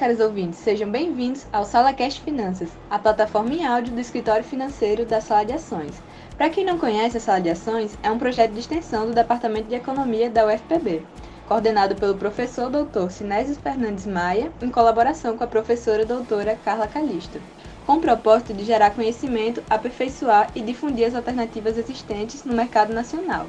caros ouvintes, sejam bem-vindos ao SalaCast Finanças, a plataforma em áudio do escritório financeiro da Sala de Ações. Para quem não conhece, a Sala de Ações é um projeto de extensão do Departamento de Economia da UFPB, coordenado pelo professor doutor Sinésio Fernandes Maia, em colaboração com a professora doutora Carla Calisto, com o propósito de gerar conhecimento, aperfeiçoar e difundir as alternativas existentes no mercado nacional.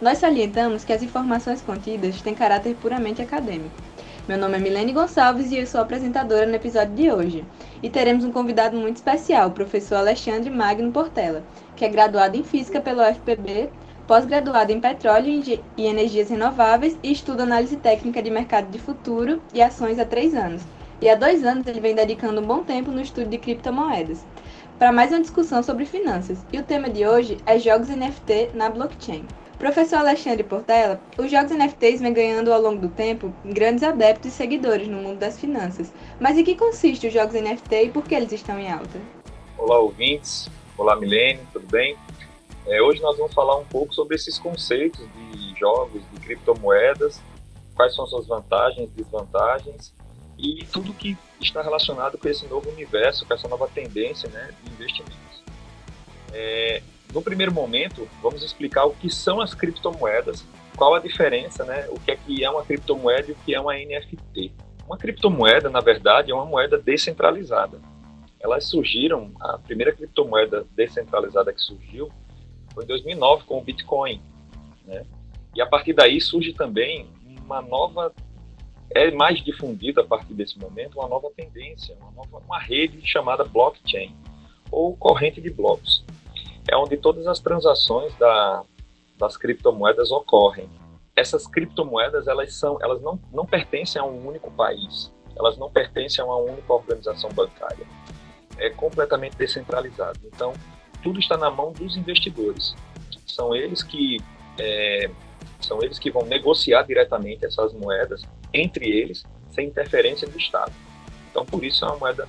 Nós salientamos que as informações contidas têm caráter puramente acadêmico meu nome é Milene Gonçalves e eu sou apresentadora no episódio de hoje. E teremos um convidado muito especial, o professor Alexandre Magno Portela, que é graduado em Física pelo UFPB, pós-graduado em Petróleo e Energias Renováveis e estuda análise técnica de mercado de futuro e ações há três anos. E há dois anos ele vem dedicando um bom tempo no estudo de criptomoedas. Para mais uma discussão sobre finanças. E o tema de hoje é jogos NFT na blockchain. Professor Alexandre Portela, os jogos NFTs vêm ganhando ao longo do tempo grandes adeptos e seguidores no mundo das finanças. Mas em que consiste os jogos NFT e por que eles estão em alta? Olá, ouvintes. Olá, Milene, tudo bem? É, hoje nós vamos falar um pouco sobre esses conceitos de jogos, de criptomoedas, quais são suas vantagens, desvantagens e tudo que está relacionado com esse novo universo, com essa nova tendência né, de investimentos. É, no primeiro momento, vamos explicar o que são as criptomoedas, qual a diferença, né? O que é que é uma criptomoeda e o que é uma NFT. Uma criptomoeda, na verdade, é uma moeda descentralizada. Elas surgiram, a primeira criptomoeda descentralizada que surgiu foi em 2009 com o Bitcoin, né? E a partir daí surge também uma nova é mais difundida a partir desse momento uma nova tendência, uma nova uma rede chamada blockchain ou corrente de blocos é onde todas as transações da, das criptomoedas ocorrem. Essas criptomoedas elas são, elas não, não pertencem a um único país, elas não pertencem a uma única organização bancária. É completamente descentralizado. Então, tudo está na mão dos investidores. São eles que é, são eles que vão negociar diretamente essas moedas entre eles, sem interferência do Estado. Então, por isso é uma moeda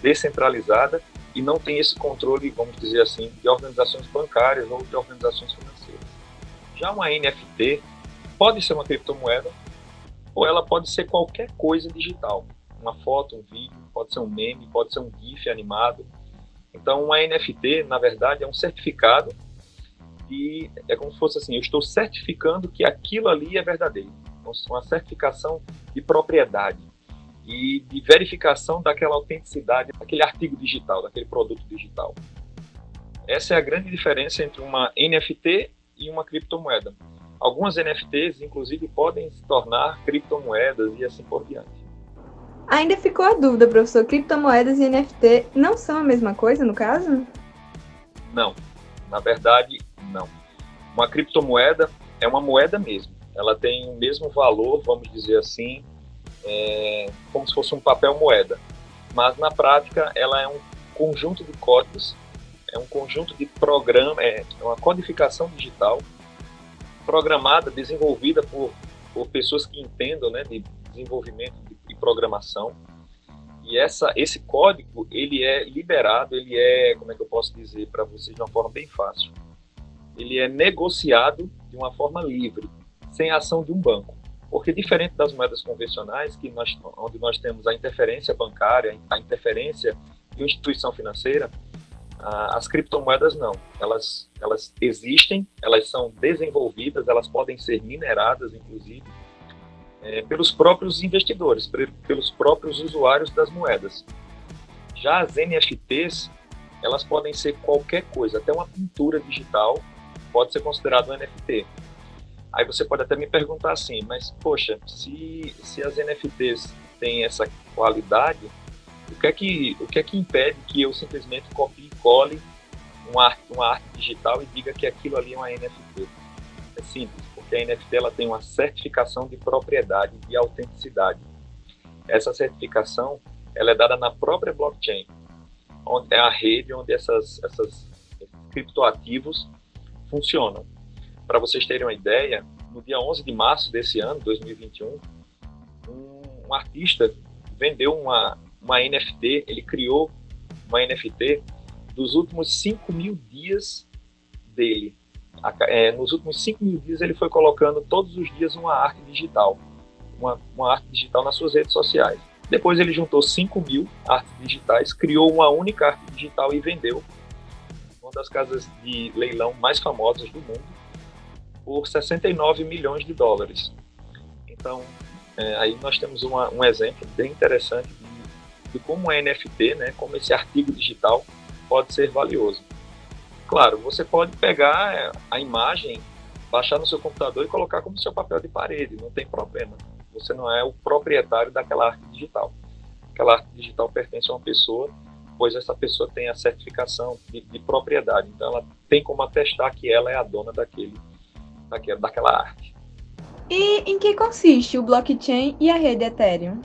descentralizada e não tem esse controle, vamos dizer assim, de organizações bancárias ou de organizações financeiras. Já uma NFT pode ser uma criptomoeda ou ela pode ser qualquer coisa digital. Uma foto, um vídeo, pode ser um meme, pode ser um GIF animado. Então, uma NFT, na verdade, é um certificado e é como se fosse assim: eu estou certificando que aquilo ali é verdadeiro. Então, uma certificação de propriedade e de verificação daquela autenticidade daquele artigo digital, daquele produto digital. Essa é a grande diferença entre uma NFT e uma criptomoeda. Algumas NFTs, inclusive, podem se tornar criptomoedas e assim por diante. Ainda ficou a dúvida, professor: criptomoedas e NFT não são a mesma coisa, no caso? Não. Na verdade, não. Uma criptomoeda é uma moeda mesmo. Ela tem o mesmo valor, vamos dizer assim, é, como se fosse um papel moeda. Mas na prática ela é um conjunto de códigos, é um conjunto de programa, é uma codificação digital programada, desenvolvida por, por pessoas que entendam né, de desenvolvimento e programação. E essa, esse código ele é liberado, ele é, como é que eu posso dizer para vocês de uma forma bem fácil, ele é negociado de uma forma livre, sem ação de um banco. Porque diferente das moedas convencionais, que nós, onde nós temos a interferência bancária, a interferência de instituição financeira, as criptomoedas não. Elas, elas existem, elas são desenvolvidas, elas podem ser mineradas, inclusive, é, pelos próprios investidores, pelos próprios usuários das moedas. Já as NFTs, elas podem ser qualquer coisa, até uma pintura digital pode ser considerado um NFT. Aí você pode até me perguntar assim, mas poxa, se, se as NFTs têm essa qualidade, o que é que, o que, é que impede que eu simplesmente copie e cole uma arte, uma arte digital e diga que aquilo ali é uma NFT? É simples, porque a NFT ela tem uma certificação de propriedade, de autenticidade. Essa certificação ela é dada na própria blockchain, onde é a rede onde essas, essas criptoativos funcionam. Para vocês terem uma ideia, no dia 11 de março desse ano, 2021, um, um artista vendeu uma, uma NFT, ele criou uma NFT dos últimos 5 mil dias dele. É, nos últimos 5 mil dias ele foi colocando todos os dias uma arte digital, uma, uma arte digital nas suas redes sociais. Depois ele juntou 5 mil artes digitais, criou uma única arte digital e vendeu uma das casas de leilão mais famosas do mundo por 69 milhões de dólares. Então, é, aí nós temos uma, um exemplo bem interessante de, de como é NFT, né, como esse artigo digital pode ser valioso. Claro, você pode pegar é, a imagem, baixar no seu computador e colocar como seu papel de parede, não tem problema. Você não é o proprietário daquela arte digital. Aquela arte digital pertence a uma pessoa, pois essa pessoa tem a certificação de, de propriedade. Então, ela tem como atestar que ela é a dona daquele, daquela, daquela arte. E em que consiste o blockchain e a rede Ethereum?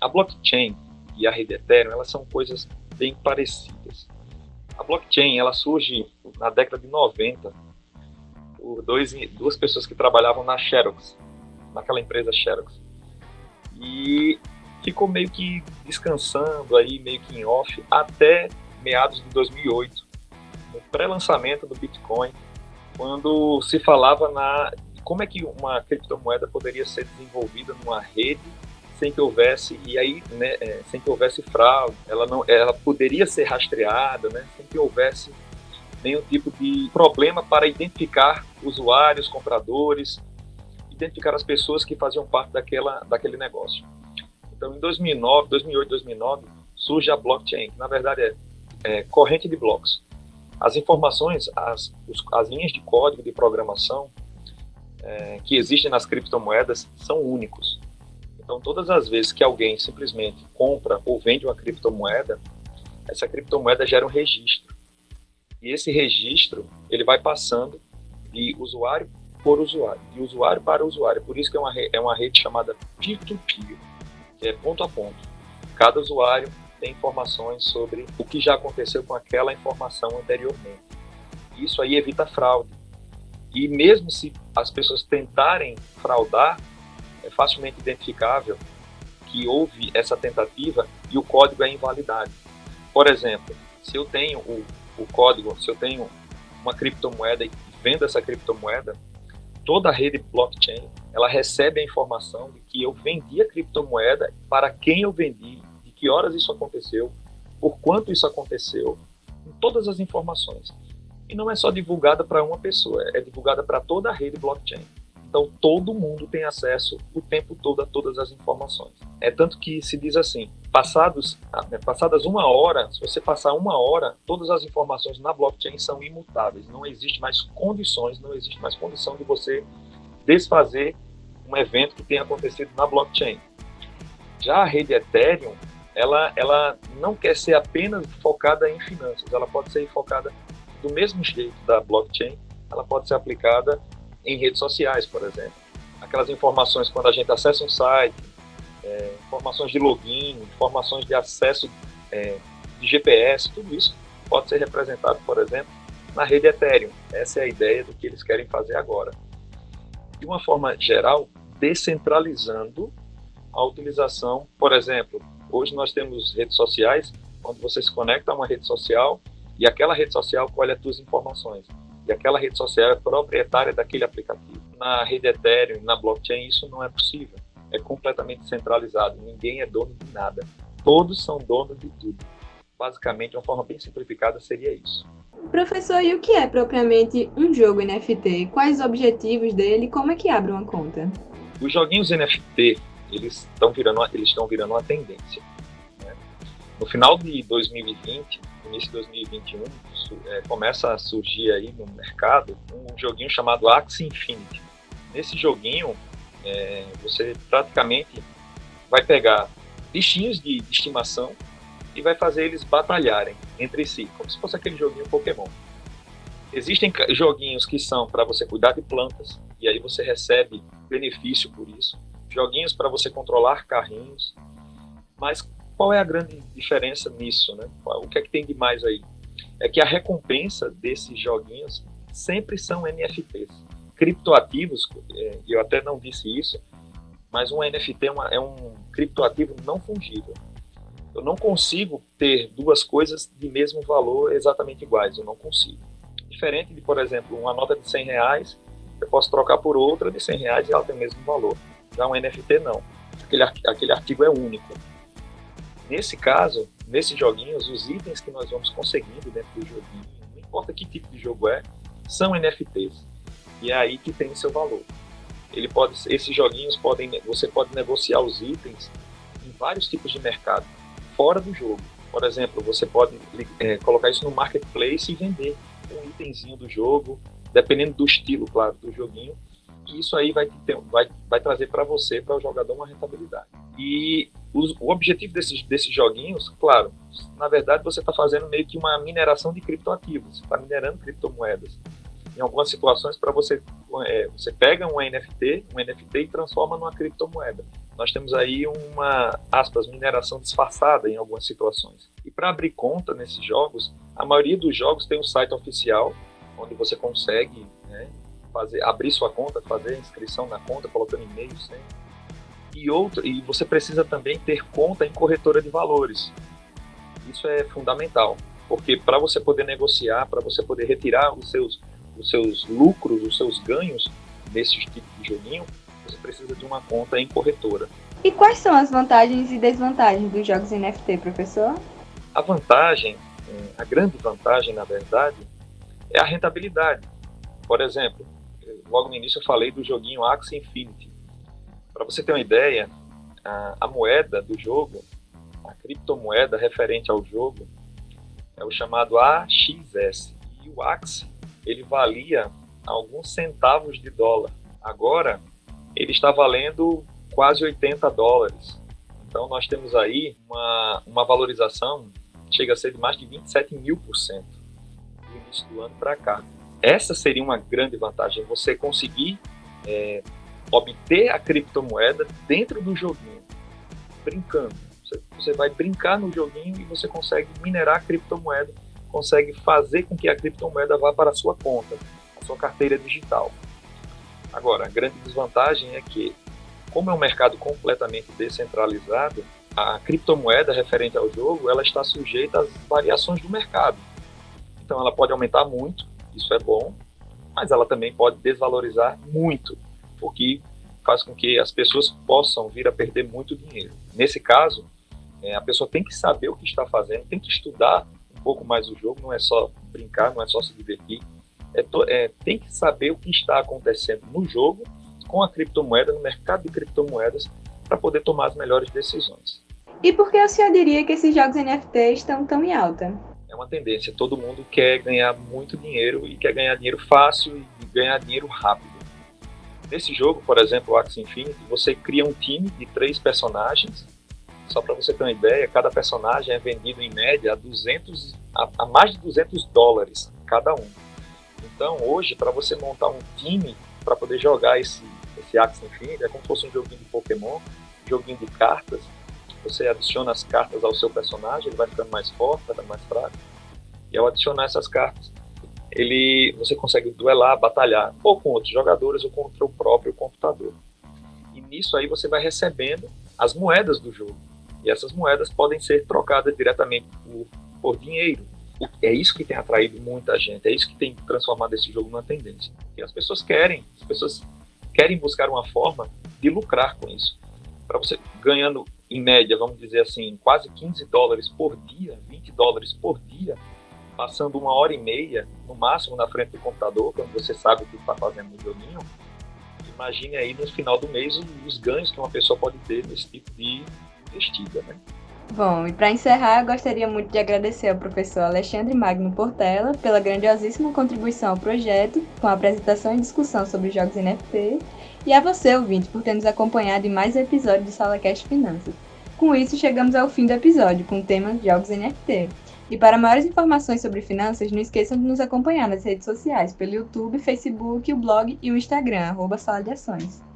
A blockchain e a rede Ethereum, elas são coisas bem parecidas. A blockchain, ela surge na década de 90 por dois, duas pessoas que trabalhavam na Xerox, naquela empresa Xerox. E ficou meio que descansando aí, meio que em off, até meados de 2008, no pré-lançamento do Bitcoin, quando se falava na como é que uma criptomoeda poderia ser desenvolvida numa rede sem que houvesse e aí né, é, sem que houvesse fraude ela não ela poderia ser rastreada né, sem que houvesse nenhum tipo de problema para identificar usuários compradores identificar as pessoas que faziam parte daquela daquele negócio. Então em 2009 2008 2009 surge a blockchain que na verdade é, é corrente de blocos as informações as, as linhas de código de programação é, que existem nas criptomoedas são únicos. Então, todas as vezes que alguém simplesmente compra ou vende uma criptomoeda, essa criptomoeda gera um registro. E esse registro, ele vai passando de usuário por usuário, de usuário para usuário. Por isso que é uma, é uma rede chamada peer-to-peer, que é ponto a ponto. Cada usuário tem informações sobre o que já aconteceu com aquela informação anteriormente. Isso aí evita fraude. E mesmo se as pessoas tentarem fraudar, é facilmente identificável que houve essa tentativa e o código é invalidado. Por exemplo, se eu tenho o, o código, se eu tenho uma criptomoeda e vendo essa criptomoeda, toda a rede blockchain ela recebe a informação de que eu vendi a criptomoeda, para quem eu vendi, que horas isso aconteceu, por quanto isso aconteceu, todas as informações e não é só divulgada para uma pessoa, é divulgada para toda a rede blockchain. Então todo mundo tem acesso o tempo todo a todas as informações. É tanto que se diz assim, passados, ah, né, passadas uma hora, se você passar uma hora, todas as informações na blockchain são imutáveis. Não existe mais condições, não existe mais condição de você desfazer um evento que tenha acontecido na blockchain. Já a rede Ethereum, ela, ela não quer ser apenas focada em finanças, ela pode ser focada do mesmo jeito da blockchain, ela pode ser aplicada em redes sociais, por exemplo. Aquelas informações quando a gente acessa um site, é, informações de login, informações de acesso é, de GPS, tudo isso pode ser representado, por exemplo, na rede Ethereum. Essa é a ideia do que eles querem fazer agora. De uma forma geral, descentralizando a utilização, por exemplo, hoje nós temos redes sociais, quando você se conecta a uma rede social, e aquela rede social colhe as suas informações. E aquela rede social é proprietária daquele aplicativo. Na rede Ethereum, na blockchain, isso não é possível. É completamente centralizado. Ninguém é dono de nada. Todos são donos de tudo. Basicamente, de uma forma bem simplificada, seria isso. Professor, e o que é propriamente um jogo NFT? Quais os objetivos dele como é que abre uma conta? Os joguinhos NFT, eles estão virando, eles estão virando uma tendência. Né? No final de 2020, início de 2021, é, começa a surgir aí no mercado um joguinho chamado Axie Infinity. Nesse joguinho, é, você praticamente vai pegar bichinhos de, de estimação e vai fazer eles batalharem entre si, como se fosse aquele joguinho Pokémon. Existem joguinhos que são para você cuidar de plantas e aí você recebe benefício por isso. Joguinhos para você controlar carrinhos. Mas qual é a grande diferença nisso, né? O que é que tem de mais aí? É que a recompensa desses joguinhos sempre são NFTs. Criptoativos, é, eu até não disse isso, mas um NFT é, uma, é um criptoativo não fungível. Eu não consigo ter duas coisas de mesmo valor exatamente iguais, eu não consigo. Diferente de, por exemplo, uma nota de 100 reais, eu posso trocar por outra de 100 reais e ela tem o mesmo valor. Um NFT não. Aquele, aquele artigo é único Nesse caso, nesses joguinhos, os itens que nós vamos conseguindo dentro do joguinho, não importa que tipo de jogo é, são NFTs. E é aí que tem seu valor. Ele pode, esses joguinhos podem, você pode negociar os itens em vários tipos de mercado, fora do jogo. Por exemplo, você pode é, colocar isso no marketplace e vender um itemzinho do jogo, dependendo do estilo, claro, do joguinho. E isso aí vai, ter, vai, vai trazer para você, para o jogador, uma rentabilidade. E os, o objetivo desses, desses joguinhos, claro, na verdade você está fazendo meio que uma mineração de criptoativos, você está minerando criptomoedas. Em algumas situações, para você, é, você pega um NFT, um NFT e transforma numa criptomoeda. Nós temos aí uma, aspas, mineração disfarçada em algumas situações. E para abrir conta nesses jogos, a maioria dos jogos tem um site oficial, onde você consegue né, fazer, abrir sua conta, fazer inscrição na conta, colocando e-mail sempre. E, outro, e você precisa também ter conta em corretora de valores. Isso é fundamental, porque para você poder negociar, para você poder retirar os seus, os seus lucros, os seus ganhos desse tipo de joguinho, você precisa de uma conta em corretora. E quais são as vantagens e desvantagens dos jogos NFT, professor? A vantagem, a grande vantagem, na verdade, é a rentabilidade. Por exemplo, logo no início eu falei do joguinho Axie Infinity. Para você ter uma ideia, a, a, moeda do jogo, a criptomoeda referente ao jogo, é o chamado AXS. E o Axie, ele valia alguns centavos de dólar. Agora, ele está valendo quase 80 dólares. Então, nós temos aí uma, uma valorização, chega a ser de mais de 27 mil por cento do início do ano para cá. Essa seria uma grande vantagem, você conseguir é, obter a criptomoeda dentro do joguinho, brincando. Você, você vai brincar no joguinho e você consegue minerar a criptomoeda, consegue fazer com que a criptomoeda vá para a sua conta, a sua carteira digital. Agora, a grande desvantagem é que, como é um mercado completamente descentralizado, a criptomoeda referente ao jogo ela está sujeita às variações do mercado. Então, ela pode aumentar muito isso é bom, mas ela também pode desvalorizar muito, porque faz com que as pessoas possam vir a perder muito dinheiro. Nesse caso, é, a pessoa tem que saber o que está fazendo, tem que estudar um pouco mais o jogo, não é só brincar, não é só se divertir, é, é, tem que saber o que está acontecendo no jogo com a criptomoeda, no mercado de criptomoedas, para poder tomar as melhores decisões. E por que o senhor diria que esses jogos NFT estão tão em alta? Uma tendência. Todo mundo quer ganhar muito dinheiro e quer ganhar dinheiro fácil e ganhar dinheiro rápido. Nesse jogo, por exemplo, o Axie Infinity, você cria um time de três personagens. Só para você ter uma ideia, cada personagem é vendido em média a, 200, a, a mais de 200 dólares cada um. Então, hoje, para você montar um time para poder jogar esse, esse Axie Infinity, é como se fosse um joguinho de Pokémon, joguinho de cartas, você adiciona as cartas ao seu personagem, ele vai ficando mais forte, vai ficando mais fraco. E ao adicionar essas cartas, ele, você consegue duelar, batalhar, ou com outros jogadores, ou contra o próprio computador. E nisso aí você vai recebendo as moedas do jogo. E essas moedas podem ser trocadas diretamente por, por dinheiro. É isso que tem atraído muita gente, é isso que tem transformado esse jogo numa tendência. E as pessoas querem, as pessoas querem buscar uma forma de lucrar com isso. Para você ganhando em média, vamos dizer assim, quase 15 dólares por dia, 20 dólares por dia, passando uma hora e meia, no máximo, na frente do computador, quando você sabe o que está fazendo no joguinho, imagine aí no final do mês os ganhos que uma pessoa pode ter nesse tipo de investida, né? Bom, e para encerrar, gostaria muito de agradecer ao professor Alexandre Magno Portela pela grandiosíssima contribuição ao projeto, com a apresentação e discussão sobre jogos NFT, e a você, ouvinte, por ter nos acompanhado em mais um episódio do SalaCast Finanças. Com isso, chegamos ao fim do episódio, com o tema Jogos NFT. E para maiores informações sobre finanças, não esqueçam de nos acompanhar nas redes sociais, pelo YouTube, Facebook, o blog e o Instagram, arroba Sala de Ações.